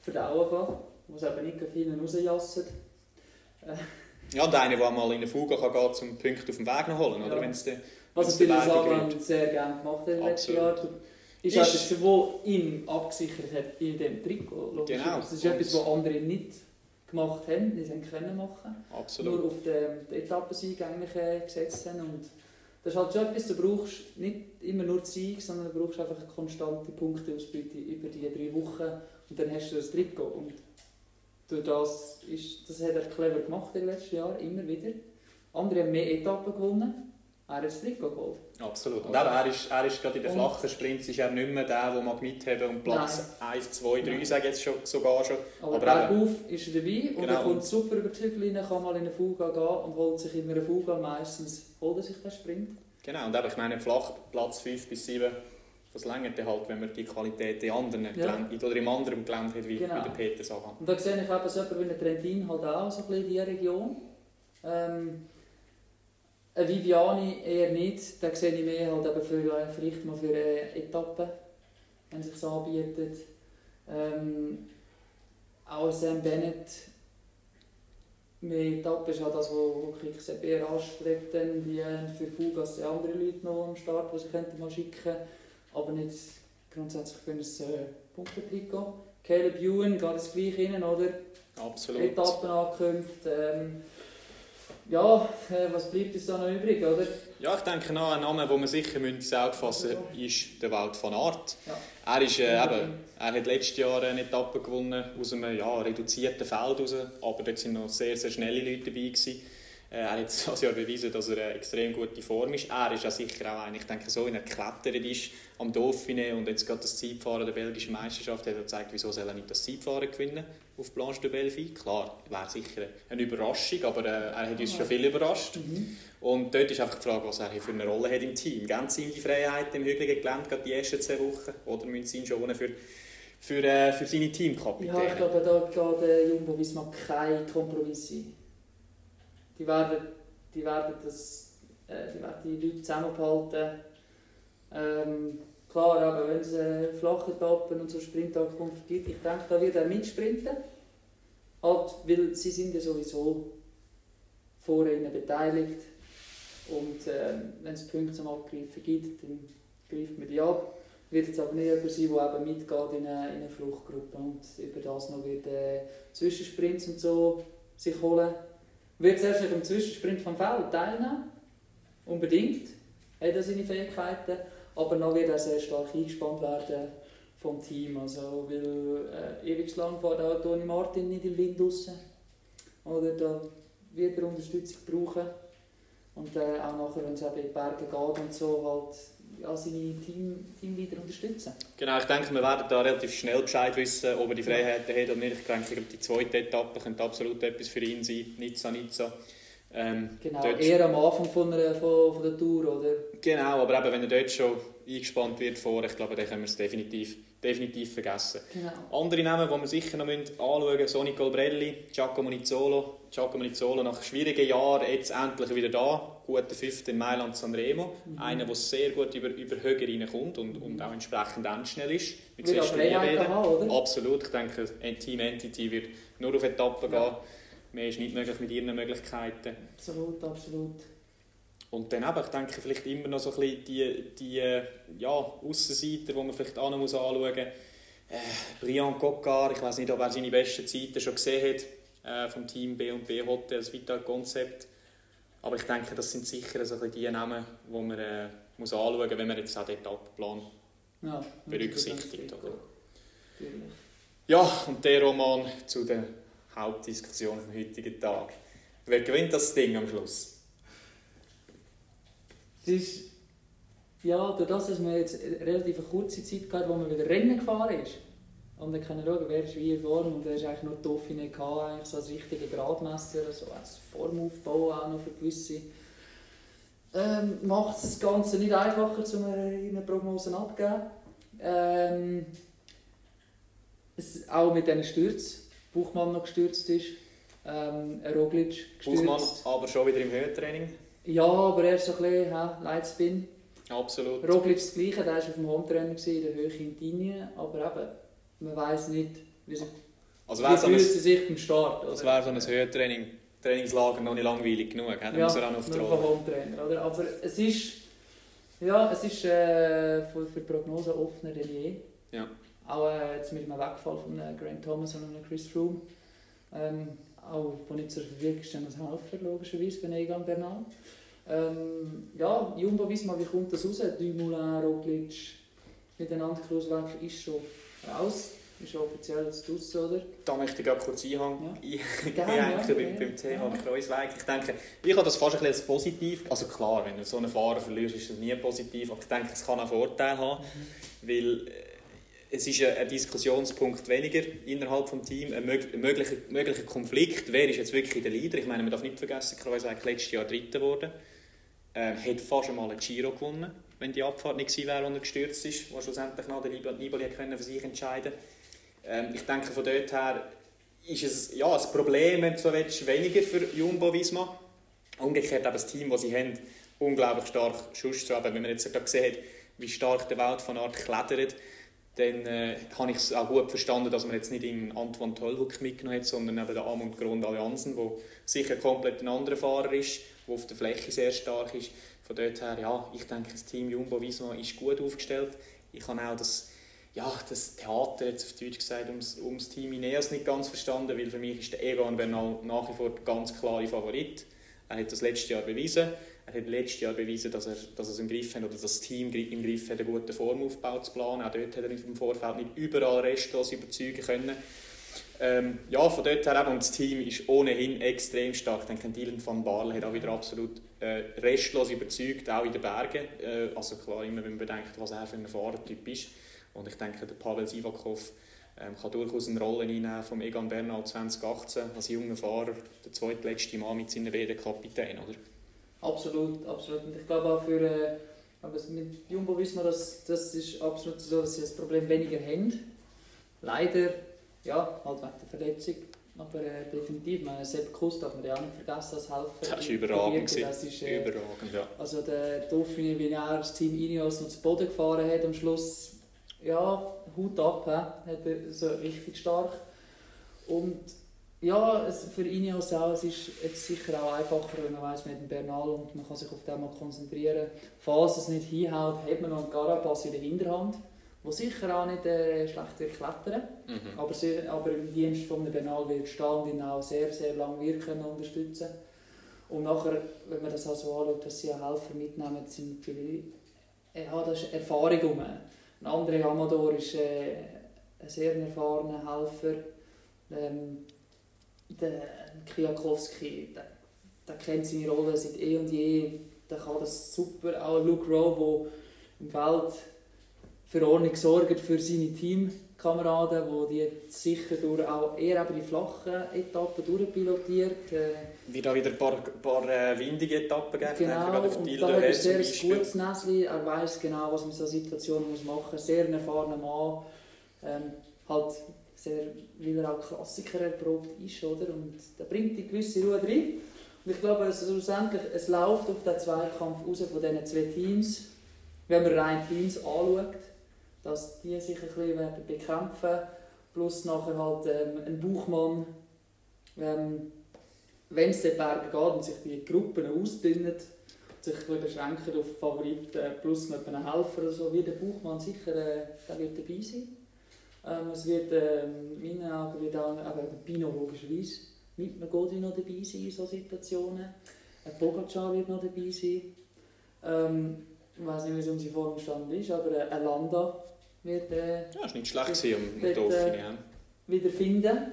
verdauen kann. Wo es eben nicht gerade hinten rausjasset. Ja, und einer, der mal in eine Fuge kann gehen zum Punkte auf dem Weg noch holen, oder? Ja. Wenn's dann- Was den Berg Sagan sehr gerne gemacht hat in den letzten. Jahren. Ist Ist- etwas, wo ihm abgesichert hat in dem Trikot. logisch. Genau. Das ist etwas, was andere nicht gemacht haben, nicht haben können machen. Absolut. Nur auf den, den Etappensieg eigentlich äh, gesetzt haben. Und das ist halt schon etwas, du brauchst nicht immer nur Sieg, sondern du brauchst einfach eine konstante Punkteausbeute über die drei Wochen und dann hast du das Trikot. Und durch das, ist, das hat er clever gemacht in den letzten Jahren, immer wieder. Andere haben mehr Etappen gewonnen, er hat das Trikot geholt. Absolut. Und eben, er ist, er ist gerade in den flachen Sprints ist er nicht mehr der, der mag mitheben und Platz 1, 2, 3 Nein. sage ich jetzt schon, sogar schon. Aber, Aber bergauf ist er dabei und Genau. er kommt super über die Hügel rein, kann mal in eine Fuga gehen und holt sich in einer Fuga meistens holt er sich den Sprint. Genau, und eben, ich meine, flach Platz 5 bis 7, was längert halt, wenn man die Qualität in anderen Ja. Gelände, oder im anderen Gelände hat, wie, Genau. wie der Peter sagt. Und da sehe ich eben so jemanden wie Trentin halt auch so ein bisschen in dieser Region. Ähm, ein Viviani eher nicht, da sehe ich mehr halt eben für, äh, vielleicht mal für äh, Etappen, wenn es sich so anbietet. Ähm, auch Sam Bennett, mehr Etappen ist halt das, was sehr eher anstrebt, die äh, für Fugas sind andere Leute noch am Start, die sie könnten mal schicken aber nicht grundsätzlich für ein äh, Punktetrikot. Caleb Ewan geht das gleich rein, oder? Absolut. Etappenankünfte. Ähm, ja, äh, was bleibt uns da noch übrig, oder? Ja, ich denke noch, ein Name, den wir sicher müssen ins Auge fassen Ja. ist der Wout van Aert. Ja. Er, ist, äh, Ja. eben, er hat letztes Jahr eine Etappe gewonnen aus einem ja, reduzierten Feld raus, aber dort waren noch sehr, sehr schnelle Leute dabei. Gewesen. Äh, er hat (laughs) dieses Jahr bewiesen, dass er eine extrem gute Form ist. Er ist ja sicher auch einer, ich denke, so, wenn er geklettert ist am Dauphiné und jetzt gerade das Zeitfahren der belgischen Meisterschaft hat er gezeigt, wieso soll er nicht das Zeitfahren gewinnen auf Planche de Belleville. Klar, wäre sicher eine Überraschung, aber äh, er hat uns schon viel überrascht. Mhm. Und dort ist einfach die Frage, was er für eine Rolle hat im Team. Geben sie ihm die Freiheit im hügeligen Gelände, gerade die ersten zwei Wochen? Oder müssen sie ihn schonen für, für, äh, für seine Teamkapitäne? Ja, ich glaube, da geht der Jumbo Visma kein Kompromiss. Die werden, die werden, das, äh, die, werden die Leute zusammenhalten. Ähm, klar, aber wenn es äh, flache Etappen und so Sprintankunft gibt, ich denke, da wird er mitsprinten. Halt, weil sie sind ja sowieso vor ihnen beteiligt. Und ähm, wenn es Punkte zum Abgreifen gibt, dann greift man die ab. Wird jetzt aber nicht jemand sein, der eben mitgeht in eine, in eine Fluchtgruppe und über das noch wird, äh, Zwischensprints und so sich holen. Wird zuerst im Zwischensprint vom Feld teilnehmen. Unbedingt. Hat er seine Fähigkeiten. Aber noch wird er sehr stark eingespannt werden vom Team. Also, weil äh, ewig lang fährt auch Toni Martin nicht im Wind raus. Oder da wird er Unterstützung brauchen. Und äh, auch nachher, wenn es in die Berge geht und so, halt ja, seine Team, Teamleader unterstützen. Genau, ich denke, wir werden da relativ schnell Bescheid wissen, ob er die Freiheiten hat oder nicht. Ich denke, die zweite Etappe könnte absolut etwas für ihn sein. Nizza, Nizza. Ähm, Genau, eher am Anfang von, einer, von, von der Tour, oder? Genau, aber eben, wenn er dort schon eingespannt wird vor, ich glaube, dann können wir es definitiv, definitiv vergessen. Genau. Andere Namen, die wir sicher noch anschauen müssen, Sonny Colbrelli, Giacomo Nizzolo. Giacomo Nizzolo nach schwierigen Jahren jetzt endlich wieder da. Guter Fünfter in Mailand Sanremo. Mhm. Einer, der sehr gut über, über Höhe reinkommt und, und auch entsprechend endschnell ist. Wie Wird auch? Absolut. Ich denke, ein Team Entity wird nur auf Etappen Ja. gehen. Mehr ist nicht möglich mit ihren Möglichkeiten. Absolut, absolut. Und dann eben, ich denke, vielleicht immer noch so ein bisschen die, die äh, ja, Aussenseiter, die man vielleicht auch noch muss anschauen muss. Äh, Brian Coccard, ich weiß nicht, ob er seine besten Zeiten schon gesehen hat, äh, vom Team B&B Hotel, das Vital Concept. Aber ich denke, das sind sicher so ein bisschen die Namen, die man äh, muss anschauen muss, wenn man jetzt auch den Etappenplan Ja, berücksichtigt. Oder? Ja, und der Roman zu der Hauptdiskussion vom heutigen Tag. Wer gewinnt das Ding am Schluss? Es ist, ja, durch das, dass man jetzt eine relativ kurze Zeit gehabt, wo man wieder Rennen gefahren ist. Und dann können schauen, wer ist wie in Form. Und da ist eigentlich nur Dauphiné gehabt, eigentlich so als richtiger Gradmesser, so als Formaufbau auch noch für gewisse. Ähm, macht das Ganze nicht einfacher, um eine Prognosen abzugeben. Ähm, auch mit diesen Stürzen. Buchmann noch gestürzt ist. Ähm, Roglic gestürzt. Buchmann aber schon wieder im Höhentraining. Ja, aber er ist so ein bisschen ja, Lightspin. Absolut. Roglic das Gleiche, der war auf dem Hometrainer in der Höhe in Tinien, aber eben, man weiss nicht, wie, sie, Also wie wäre so, ein, sie sich beim Start. das oder? wär so ein Höhentraining, Trainingslager noch nicht langweilig genug. he? Dann ja, muss er auch noch auf die. Hometrainer. Oder? Aber es ist, ja, es ist äh, für, für die Prognose offener denn je. Ja. Auch äh, jetzt mit dem Wegfall von äh, Grant Thomas und einem Chris Froome. Ähm, auch von nicht zur Verfügung dann das Helfer, logischerweise, bei Egan Bernal. Ähm, ja, Jumbo Visma, wie kommt das raus? Dumoulin, Roglic, miteinander Großwerk ist schon raus. Ist schon offiziell zu draussen, oder? Da möchte ich kurz einhängen, Ja. einhängen Gerne, (laughs) ja, beim, ja. beim Thema Ja. Kreuzweg. Ich denke, ich habe das fast ein bisschen als positiv. Also klar, wenn du so einen Fahrer verlierst, ist das nie positiv. Aber ich denke, es kann auch Vorteile haben, weil äh, es ist ein ein Diskussionspunkt weniger innerhalb des Teams, ein mög- ein möglicher, möglicher Konflikt. Wer ist jetzt wirklich der Leader? Ich meine, man darf nicht vergessen, Kreuzweg letztes Jahr Dritter geworden. Ähm, hat fast einmal einen Giro gewonnen, wenn die Abfahrt nicht gewesen wäre, wo er gestürzt ist, wo schlussendlich noch der Nibali können für sich entscheiden ähm, Ich denke, von dort her ist es ja, ein Problem, wenn du so willst, weniger für Jumbo-Visma. Umgekehrt eben das Team, das sie haben, unglaublich stark Schuss. Wenn man jetzt gerade gesehen hat, wie stark der Welt von Art klettert, dann äh, habe ich es auch gut verstanden, dass man jetzt nicht in Antoine Tollhuck mitgenommen hat, sondern eben den Amund Grund Allianzen, der sicher komplett ein anderer Fahrer ist, der auf der Fläche sehr stark ist. Von dort her, ja, ich denke, das Team Jumbo Visma ist gut aufgestellt. Ich habe auch das, ja, das Theater, jetzt auf Deutsch gesagt, ums, ums Team Ineos nicht ganz verstanden, weil für mich ist der Egan Bernal nach wie vor der ganz klare Favorit. Er hat das letztes Jahr bewiesen. Er hat letztes Jahr bewiesen, dass er, dass er es im Griff hat oder das Team im Griff hat, einen guten Formaufbau zu planen. Auch dort hat er im Vorfeld nicht überall restlos überzeugen können. Ähm, ja, von dort her eben, und das Team ist ohnehin extrem stark. Ich denke, Dylan van Barle hat auch wieder absolut äh, restlos überzeugt, auch in den Bergen. Äh, also klar, immer wenn man bedenkt, was er für ein Fahrertyp ist. Und ich denke, der Pavel Sivakov ähm, kann durchaus eine Rolle einnehmen vom Egan Bernal 2018 als junger Fahrer, der zweitletzte Mann mit seiner WD-Kapitän, oder? Absolut, absolut. Und ich glaube auch für äh, aber mit Jumbo wissen wir, dass das ist absolut so, dass sie das Problem weniger haben. Leider, ja, halt wegen der Verletzung. Aber äh, definitiv, meine, Sepp Kuss darf man ja auch nicht vergessen als Helfer. Das war überragend. Das ist, äh, Überragend, ja. also der Dauphiné, wie er das Team Ineos noch zu Boden gefahren hat am Schluss, ja, Hut ab, he, hat er so richtig stark. Und ja, es, für Ineos auch, es ist jetzt sicher auch einfacher, wenn man weiss, man hat einen Bernal und man kann sich auf den mal konzentrieren. Falls es nicht hinhaut, hat man noch einen Carapaz in der Hinterhand, der sicher auch nicht äh, schlecht wird klettern Mhm. aber, sie, aber im Dienst von Bernal wird stehen und ihn auch sehr, sehr lange wirken und unterstützen. Und nachher, wenn man das auch so anschaut, dass sie auch Helfer mitnehmen, sind viele, er hat das Erfahrung um. Ein anderer Amador ist äh, ein sehr erfahrener Helfer. Ähm, der Kwiatkowski, der, der kennt seine Rolle seit eh und je. Der kann das super. Auch Luke Rowe, der im Feld für Ordnung sorgt für seine Teamkameraden, wo die sicher durch auch eher eben die flachen Etappen durchpilotiert. Äh, Wird auch wieder ein paar, paar äh, windige Etappen geben. Genau, und da hat er sehr ein gutes Näschen. Er weiß genau, was man in solchen Situationen muss machen muss. Sehr ein erfahrener Mann. Ähm, halt sehr, weil er auch Klassiker erprobt ist. Oder? Und da bringt die gewisse Ruhe rein. Und ich glaube, es, schlussendlich, es läuft auf den Zweikampf raus von diesen zwei Teams. Wenn man rein Teams anschaut, dass die sich ein bisschen werden bekämpfen Plus nachher halt ähm, ein Buchmann. Ähm, wenn es den Berg geht und sich die Gruppen ausdünnen, sich ein beschränken auf Favoriten plus noch einen Helfer oder so, wird der Buchmann sicher äh, der wird dabei sein. Ähm, es wird ähm, in meinen Augen wird auch, der Pino logischerweise mit einem Godi noch dabei sein in solchen Situationen. Ein Pogacar wird noch dabei sein. Ähm, ich weiß nicht, wie es unsere Formstand ist, aber äh, ein Landa wird äh, Ja, war nicht schlecht gewesen, um um Dauphiné. äh.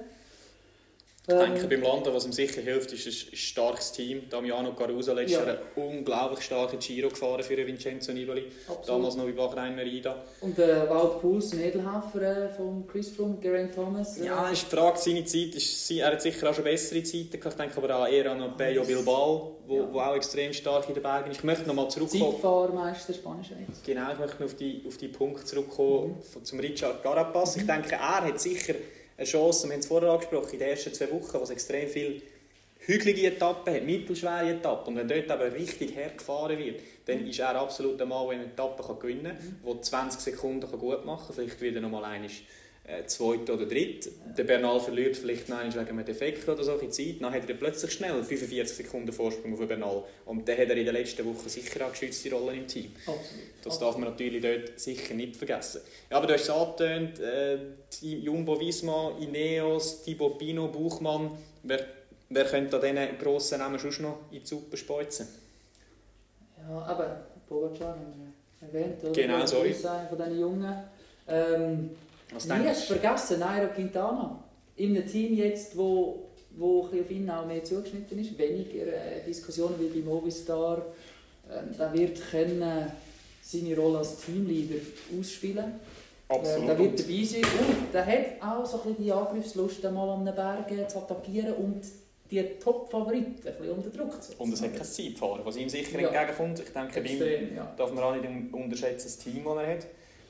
Ich denke, Ähm, beim Landen, was ihm sicher hilft, ist ein starkes Team. Damiano Caruso letztes Ja. Jahr unglaublich starken Giro gefahren für Vincenzo Nibali. absolut. Damals noch bei Bahrain Merida. Und äh, Wout Puls, ein äh, von Chris Froome, Geraint Thomas. Äh, Ja, ist die Frage, seine Zeit. Ist, er hat sicher auch schon bessere Zeiten gehabt. Ich denke aber auch eher an Peyo Bilbao, wo, Ja. wo auch extrem stark in den Bergen ist. Ich möchte noch mal zurückkommen. Zeitfahrmeister Spanischer jetzt. Genau, ich möchte noch auf die, auf die Punkte zurückkommen von, zum Richard Carapaz. Ich denke, er hat sicher eine Chance, wir haben es vorher angesprochen, in den ersten zwei Wochen, wo es extrem viele hügelige Etappen hat, mittelschwere Etappen. Und wenn dort aber richtig hart gefahren wird, dann ist er absolut der Mann, der eine Etappe kann gewinnen kann, der 20 Sekunden gut machen kann. Vielleicht wieder noch mal einmal äh, zweit oder dritt. Der Bernal verliert vielleicht einmal wegen einem Defekt oder so in Zeit. Dann hat er plötzlich schnell 45 Sekunden Vorsprung auf den Bernal. Und dann hat er in den letzten Wochen sicher auch geschützte Rollen im Team. Absolut. Das darf man natürlich dort sicher nicht vergessen. Ja, aber du hast es angetönt, äh, Jumbo Visma, Ineos, Thibaut Pino, Buchmann. Wer, wer könnte da diesen grossen Namen schon noch in die Suppe speuzen? Ja, aber Pogacar haben wir erwähnt, oder? Genau, sorry. von diesen Jungen. Ähm, Was denkst hast du vergessen, Nairo Quintana. In einem Team jetzt, wo, wo ein auf ihn auch mehr zugeschnitten ist, weniger äh, Diskussionen wie bei Movistar. Ähm, der wird können seine Rolle als Teamleader ausspielen. Ähm, der wird dabei sein und der hat auch so ein bisschen die Angriffslust, mal an den Bergen zu attackieren und die Top-Favoriten ein bisschen unter Druck zu setzen. Und es hat kein Zeitfahren, was ihm sicher Ja. entgegenkommt. Ich denke, bei ihm Extrem, ja. darf man auch nicht unterschätzen, das Team, das er hat.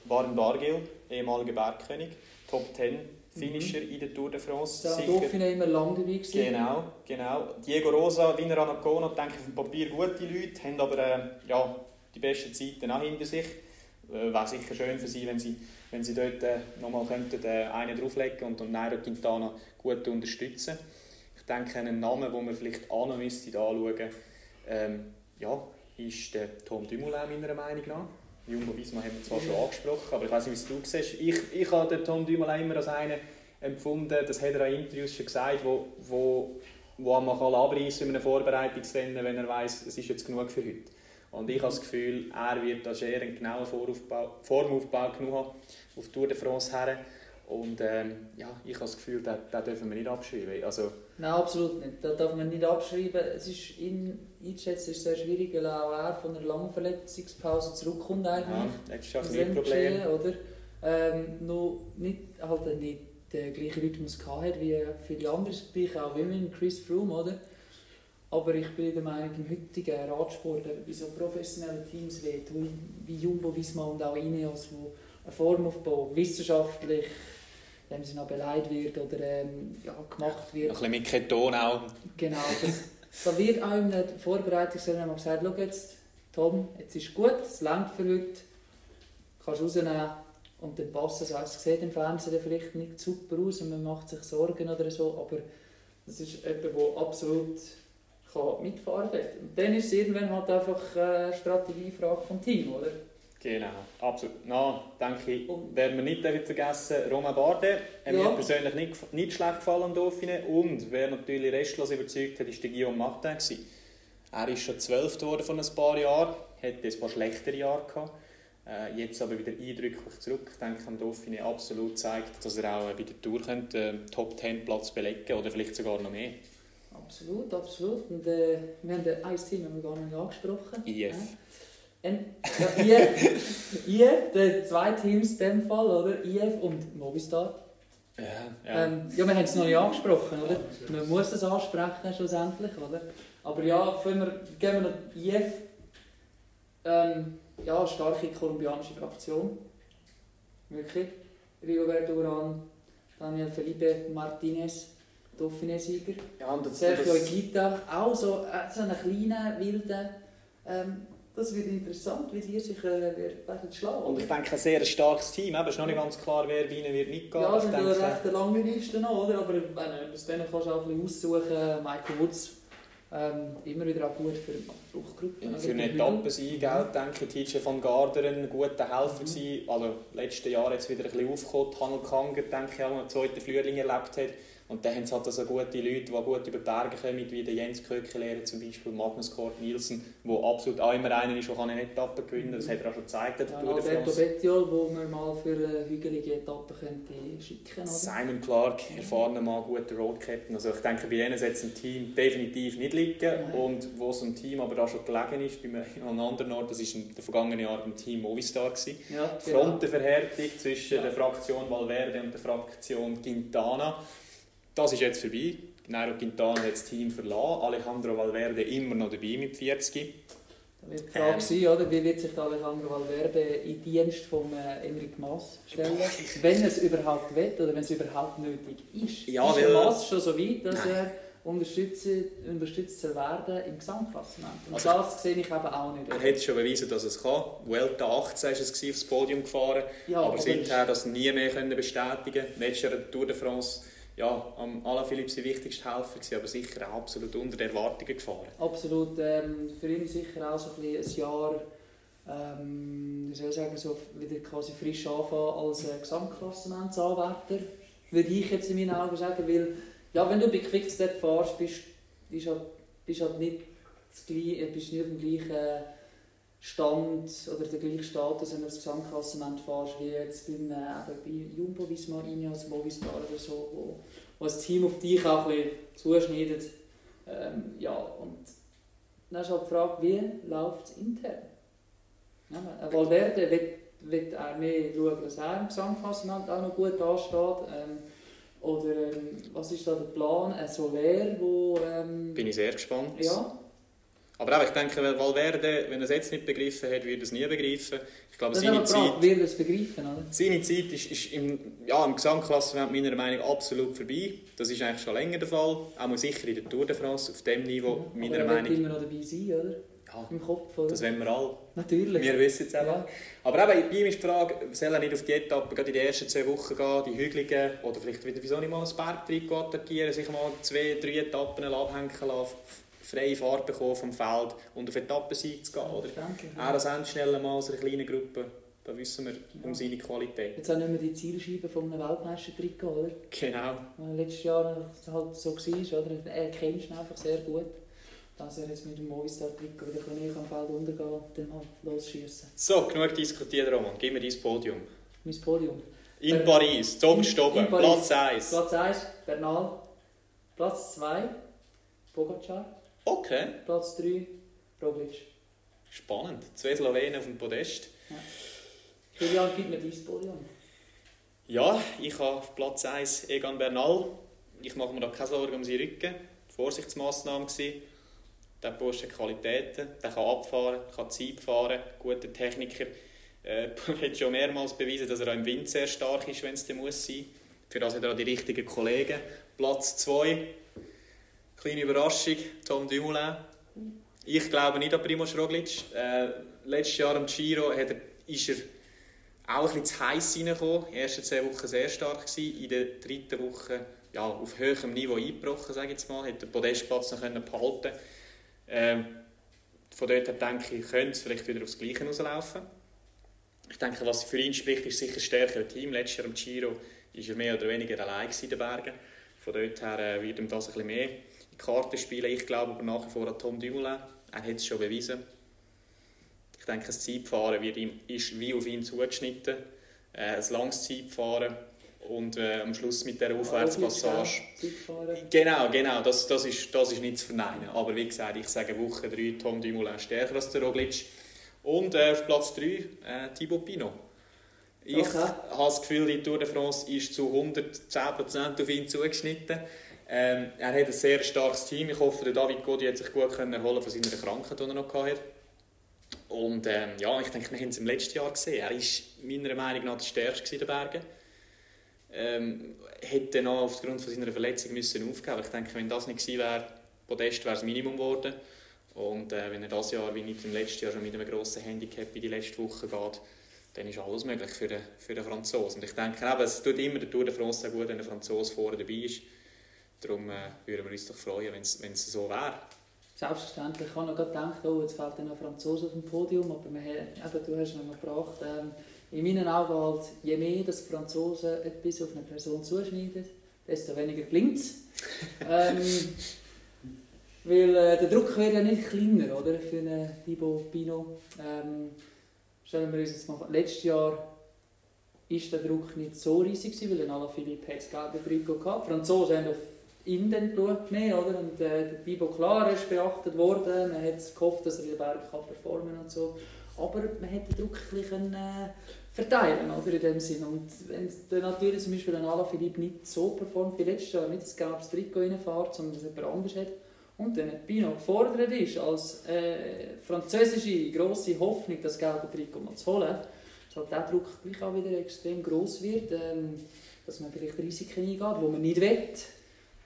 Baren Bargil, ehemaliger Bergkönig, Top 10 Finisher in der Tour de France. Der. Dauphiné immer lang dabei gewesen. Genau, genau. Diego Rosa, Wiener Anacona, denke ich, auf dem Papier gute Leute, haben aber äh, ja, die besten Zeiten auch hinter sich. Äh, Wäre sicher schön für sie, wenn sie, wenn sie dort äh, nochmal könnten, äh, einen drauflegen und, und Nairo Quintana gut unterstützen. Ich denke, einen Namen, den man vielleicht auch noch müsste anschauen ähm, ja, ist der Tom Dumoulin meiner Meinung nach. Jumbo Visma haben wir zwar schon angesprochen, aber ich weiß nicht, wie es du siehst. Ich, ich habe den Tom Dumoulin immer als einen empfunden, das hat er in Interviews schon gesagt, wo, wo, wo man kann abreißen in einem Vorbereitungsrennen, wenn er weiß, es ist jetzt genug für heute. Und ich habe das Gefühl, er wird da sehr einen genauen Voraufbau, Formaufbau genug haben auf Tour de France her. Und ähm, ja, ich habe das Gefühl, den, den dürfen wir nicht abschreiben. Also, Nein, absolut nicht. Das darf man nicht abschreiben. Es ist ihn einzuschätzen ist sehr schwierig, weil auch er von einer langen Verletzungspause zurückkommt eigentlich. ja, das ist ja ein Problem. Oder? Ähm, noch nicht, halt nicht den gleichen Rhythmus gehabt wie viele andere, gleich auch wie mit Chris Froome, oder? Aber ich bin der Meinung, im heutigen Radsport, bei so professionellen Teams wie, wie Jumbo, Visma und auch Ineos, wo ein Formaufbau wissenschaftlich in dem Sinne auch beleidigt wird oder ähm, ja, gemacht wird, Ein bisschen mit Keton auch. Genau, das, da wird auch in der Vorbereitungsrunde gesagt, schau jetzt, Tom, jetzt ist gut, es langt für heute, kannst rausnehmen und dann passt es. Also, es sieht im Fernsehen vielleicht nicht super aus und man macht sich Sorgen oder so, aber das ist jemand, der absolut kann mitfahren kann. Und dann ist es irgendwann halt einfach eine Strategiefrage vom Team, oder? Genau, absolut. Na, denke ich, Und- werden wir nicht vergessen, Romain Bardet. Er Ja. mir persönlich nicht, nicht schlecht gefallen am Dauphiné. Und wer natürlich restlos überzeugt hat, war Guillaume Martin. gewesen. Er ist schon zwölf geworden von ein paar Jahren, hatte ein paar schlechtere Jahre gehabt. Äh, jetzt aber wieder eindrücklich zurück. Ich denke, am Dauphiné absolut zeigt, dass er auch äh, bei der Tour könnte, äh, Top 10 Platz belegen oder vielleicht sogar noch mehr. Absolut, absolut. Und äh, wir haben ein wir gar nicht angesprochen. IF. Und, ja, IF, IF, die zwei Teams in dem Fall, oder? IF und Movistar. Ja, Ja, ähm, ja wir haben es noch nicht angesprochen, oder? Man muss es ansprechen schlussendlich, oder? Aber ja, wir, gehen wir noch IF. Ähm, ja, starke kolumbianische Fraktion. Wirklich. Rigoberto Urán, Daniel Felipe Martinez, Dauphiné-Sieger. ja und das, Sergio das, Higuita, auch so, äh, so einen kleinen, wilden. Ähm, das wird interessant, wie die sich äh, werden schlagen. und ich denke, ein sehr starkes Team. Es ist noch nicht ganz klar, wer ihnen wird mitgehen. ja, ja denke, recht eine lange Liste noch, oder? Aber wenn du bis dann kannst du auch ein bisschen aussuchen. Michael Woods, ähm, immer wieder auch gut für die Fluchtgruppe. Ja, für einen Etappensieg auch, denke ich, TJ van Garderen ein guter Helfer Mhm. gewesen. Also, letztes Jahr jetzt wieder ein bisschen aufgekommen. Hanel Kanger, denke ich, auch einen zweiten Frühling erlebt hat. Und dann haben es halt also gute Leute, die gut über die Berge kommen, wie der Jens Köckelehrer zum Beispiel, Magnus Kort Nielsen, der absolut auch immer einer ist, der eine Etappe gewinnen kann. Das hat er auch schon gezeigt in der Ja, Alberto. Bettiol, wo man mal für eine hügelige Etappe könnte schicken könnte. Simon Clark, erfahrener Mann, guter Road Captain. Also ich denke, bei denen es im Team definitiv nicht liegen. Nein. Und wo es im Team aber auch schon gelegen ist, bei einem an einem anderen Ort, das war im vergangenen Jahr beim Team Movistar. Gewesen. Ja, genau. Frontenverhärtung zwischen Ja. der Fraktion Valverde und der Fraktion Quintana. Das ist jetzt vorbei. Nairo Quintana hat das Team verlassen. Alejandro Valverde immer noch dabei mit 40. Da wird die Frage sein, oder? wie wird sich Alejandro Valverde in den Dienst von äh, Enric Mas stellen, wenn es überhaupt will oder wenn es überhaupt nötig ist. Ja, ist Mas schon so weit, dass Nein. er unterstützt, unterstützt soll werden im Gesamtklassement? Und Also- das sehe ich eben auch nicht. Er hat schon bewiesen, dass es kann. Vuelta 18 war es aufs Podium gefahren. ja, aber aber seither das nie mehr können bestätigen der Tour de France, ja, am Alaphilippe sein wichtigster Helfer gewesen, aber sicher auch absolut unter den Erwartungen gefahren. Absolut. Ähm, für ihn sicher auch so ein, ein Jahr, ähm, wie soll ich sagen, so wieder quasi frisch anfangen als äh, Gesamtklassementsanwärter. Würde ich jetzt in meinen Augen sagen, weil ja, wenn du bei Quickstep fährst, bist du halt, halt nicht, das bist nicht auf dem gleichen Stand oder den gleichen Status, wenn du das Gesamtklassement fährst, wie jetzt beim, äh, bei Jumbo Visma, Ineos, Movistar oder so, wo, wo das Team auf dich auch ein bisschen zuschneidet. Ähm, ja, und dann ist halt die Frage, wie läuft es intern? Ja, Valverde wird, wird er mehr schauen, dass er im Gesamtklassement auch noch gut dasteht. Ähm, oder ähm, was ist da der Plan? Ein Soler, wo... Ähm, Bin ich sehr gespannt. Ja. Aber auch, ich denke, Valverde, wenn er es jetzt nicht begriffen hat, wird er es nie begreifen. Ich glaube, das seine Zeit, wird es begreifen, oder? seine Zeit ist, ist im, ja, im Gesamtklassement meiner Meinung nach absolut vorbei. Das ist eigentlich schon länger der Fall. Auch mal sicher in der Tour de France, auf dem Niveau, meiner aber er wird Meinung immer noch dabei sein, oder? Ja, Im Kopf, oder? das wollen wir alle. Natürlich. Wir wissen es auch. Ja. Aber eben, bei ihm ist die Frage, soll er nicht auf die Etappe gerade in den ersten zwei Wochen gehen, die hügeligen, oder vielleicht wieder, wieso nicht mal ein Bergtrikot attackieren, sich mal zwei, drei Etappen abhängen lassen, freie Fahrt bekommen vom Feld und auf Etappensieg zu gehen. Oder? Verständlich, Er als Endschnelle mal aus einer kleinen Gruppe, da wissen wir um seine Qualität. Jetzt auch nicht mehr die Zielscheibe von einem Weltmeister-Trikot, oder? Genau. Weil Letztes Jahr halt so war, oder? Er kennt ihn einfach sehr gut. Dass er jetzt mit dem Movistar-Trikot wieder bisschen am Feld untergehen und dann halt losschießen. So, genug diskutiert, Roman. Gib mir dein Podium. Mein Podium. In Äh, Paris, oben, Paris. Platz 1. Platz 1, Bernal. Platz 2, Pogacar. Okay, Platz 3, Roglic. spannend. Zwei Slowenen auf dem Podest. Julian, gib mir dein Podium. Ja, ich habe auf Platz 1 Egan Bernal. Ich mache mir da keine Sorgen um seinen Rücken. Vorsichtsmaßnahme gewesen. Der Bursch hat Qualitäten, der kann abfahren, kann Zeit fahren, guter Techniker. Äh, (laughs) hat schon mehrmals bewiesen, dass er auch im Wind sehr stark ist, wenn es denn muss sein. Für das hat er auch die richtigen Kollegen. Platz 2, kleine Überraschung, Tom Dumoulin. Ich glaube nicht an Primoz Roglic. Äh, letztes Jahr am Giro hat er, ist er auch bisschen zu heiß reingekommen. In den ersten zwei Wochen sehr stark gewesen. In der dritten Woche ja, auf höherem Niveau eingebrochen, sage ich jetzt mal. Hat den Podestplatz noch können behalten ähm, Von dort her denke ich, könnte es vielleicht wieder aufs Gleiche rauslaufen. Ich denke, was für ihn spricht, ist sicher das stärkere Team. Letztes Jahr am Giro war er mehr oder weniger allein in den Bergen. Von dort her äh, wird ihm das ein bisschen mehr in die Karten spielen. Ich glaube aber nach wie vor an Tom Dumoulin. Er hat es schon bewiesen. Ich denke, das Zeitfahren wird ihm, ist wie auf ihn zugeschnitten. Äh, ein langes Zeitfahren und äh, am Schluss mit der Aufwärtspassage. Genau, genau, das, das, ist, das ist nicht zu verneinen. Aber wie gesagt, ich sage Woche 3 Tom Dumoulin stärker als der Roglic. Und äh, auf Platz 3 äh, Thibaut Pinot. Ich Okay. habe das Gefühl, die Tour de France ist zu 110% auf ihn zugeschnitten. Ähm, er hat ein sehr starkes Team. Ich hoffe, der David Godi hat sich gut können erholen von seiner Krankheit, die er noch hatte. Und ähm, ja, ich denke, wir haben es im letzten Jahr gesehen. Er war meiner Meinung nach der stärkste in den Bergen. Ähm, hätte noch aufgrund von seiner Verletzung müssen aufgeben. Ich denke, wenn das nicht gewesen wäre, Podest wäre das Minimum geworden. Und äh, wenn er das Jahr wie nicht im letzten Jahr schon mit einem grossen Handicap in die letzte Woche geht, dann ist alles möglich für den, für den Franzosen. Und ich denke, eben, es tut immer der Tour de France gut, wenn ein Franzose vorne dabei ist. Darum äh, würden wir uns doch freuen, wenn es es so wäre. Selbstverständlich. Ich habe noch gedacht, oh, jetzt fällt dann ein Franzose auf dem Podium, aber wir, eben, du hast ihn noch gebracht. Ähm, in meinen Augen halt, je mehr das Franzosen etwas auf eine Person zuschneiden, desto weniger blinkt es. (laughs) ähm, weil äh, der Druck wird ja nicht kleiner, oder? Für einen Thibaut Pinot. Ähm, stellen wir uns jetzt mal vor, letztes Jahr ist der Druck nicht so riesig gewesen, weil dann Alaphilippe hat das gelbe Trikot gehabt. Die Franzosen haben auf ihn dann geschaut mehr, oder? Und äh, der Thibaut klar ist beachtet worden. Man hat gehofft, dass er in den Bergen kann performen und so. Aber man hätte den Druck ein bisschen, äh, verteilen, oder? In dem Sinn. Und wenn dann natürlich zum Beispiel ein Alaphilippe nicht so performt wie letztes Jahr, nicht das gelbes Trikot reinfährt, sondern dass jemand anders hat, und dann Pino gefordert ist, als äh, französische grosse Hoffnung, das gelbe Trikot mal zu holen, ist halt der Druck gleich auch wieder extrem gross wird, ähm, dass man vielleicht Risiken eingeht, wo man nicht will,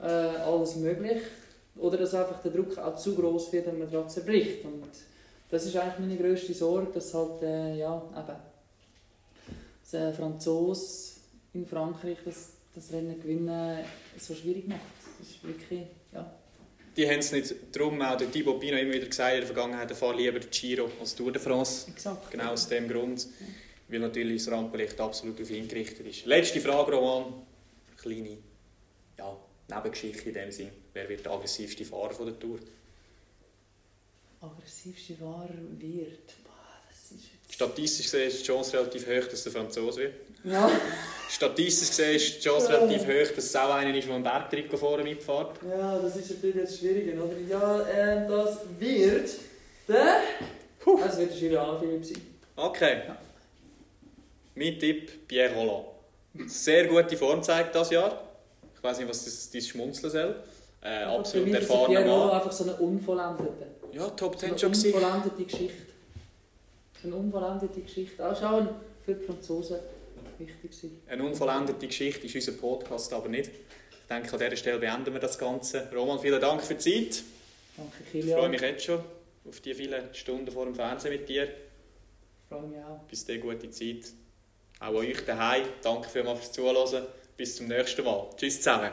äh, alles möglich, oder dass einfach der Druck auch zu gross wird, wenn man daran zerbricht. Und das ist eigentlich meine grösste Sorge, dass halt, äh, ja, eben, der Franzose in Frankreich das, das Rennen gewinnen so schwierig macht. Das ist wirklich, ja. Die haben es nicht, darum auch der Thibaut Pinot immer wieder gesagt in der Vergangenheit, er fährt lieber den Giro als Tour de France. Exakt. Genau aus dem Grund, weil natürlich das Rampenlicht absolut auf ihn gerichtet ist. Letzte Frage, Roman. Kleine Nebengeschichte in dem Sinn. Wer wird der aggressivste Fahrer von der Tour? aggressivste Fahrer wird. Das ist jetzt- Statistisch gesehen ist die Chance relativ hoch, dass der Franzose wird. Ja, Statistisch gesehen ist die Chance relativ hoch, dass es auch einer ist, der einen Bergtrikot vorne mitfährt. ja, das ist natürlich jetzt schwierig, oder? Ja, äh, das wird der... Es wird der Julian Philipp sein. Okay. Mein Tipp, Pierre Rolland. Sehr gute Form zeigt das Jahr. Ich weiß nicht, was das, das schmunzeln soll. Äh, Für absolut erfahrener Mann. einfach so eine unvollendete. Ja, Top So 10 eine schon gewesen. unvollendete Geschichte. Eine unvollendete Geschichte. Auch schon für die Franzosen wichtig gewesen. Eine unvollendete Geschichte ist unser Podcast aber nicht. Ich denke, an dieser Stelle beenden wir das Ganze. Roman, vielen Dank für die Zeit. Danke, Ich Kilian. freue mich jetzt schon auf die vielen Stunden vor dem Fernsehen mit dir. freue mich auch. Bis dahin gute Zeit. Auch an euch daheim. Danke vielmals fürs Zuhören. Bis zum nächsten Mal. Tschüss zusammen.